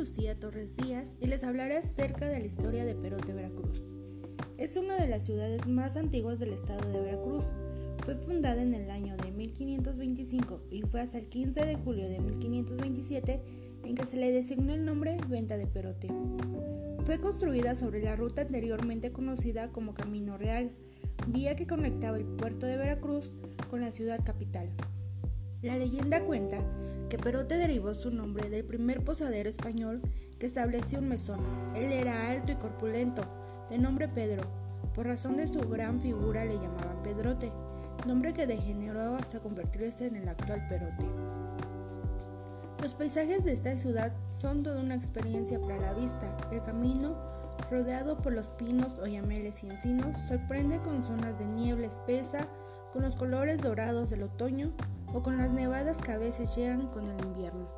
Buenos días y les hablaré acerca de la historia de Perote, Veracruz. Es una de las ciudades más antiguas del estado de Veracruz. Fue fundada en el año de 1525 y fue hasta el 15 de julio de 1527 en que se le designó el nombre Venta de Perote. Fue construida sobre la ruta anteriormente conocida como Camino Real, vía que conectaba el puerto de Veracruz con la ciudad capital. La leyenda cuenta que Perote derivó su nombre del primer posadero español que estableció un mesón. Él era alto y corpulento, de nombre Pedro. Por razón de su gran figura le llamaban Pedrote, nombre que degeneró hasta convertirse en el actual Perote. Los paisajes de esta ciudad son toda una experiencia para la vista. El camino, rodeado por los pinos, oyameles y encinos, sorprende con zonas de niebla espesa, con los colores dorados del otoño o con las nevadas que a veces llegan con el invierno.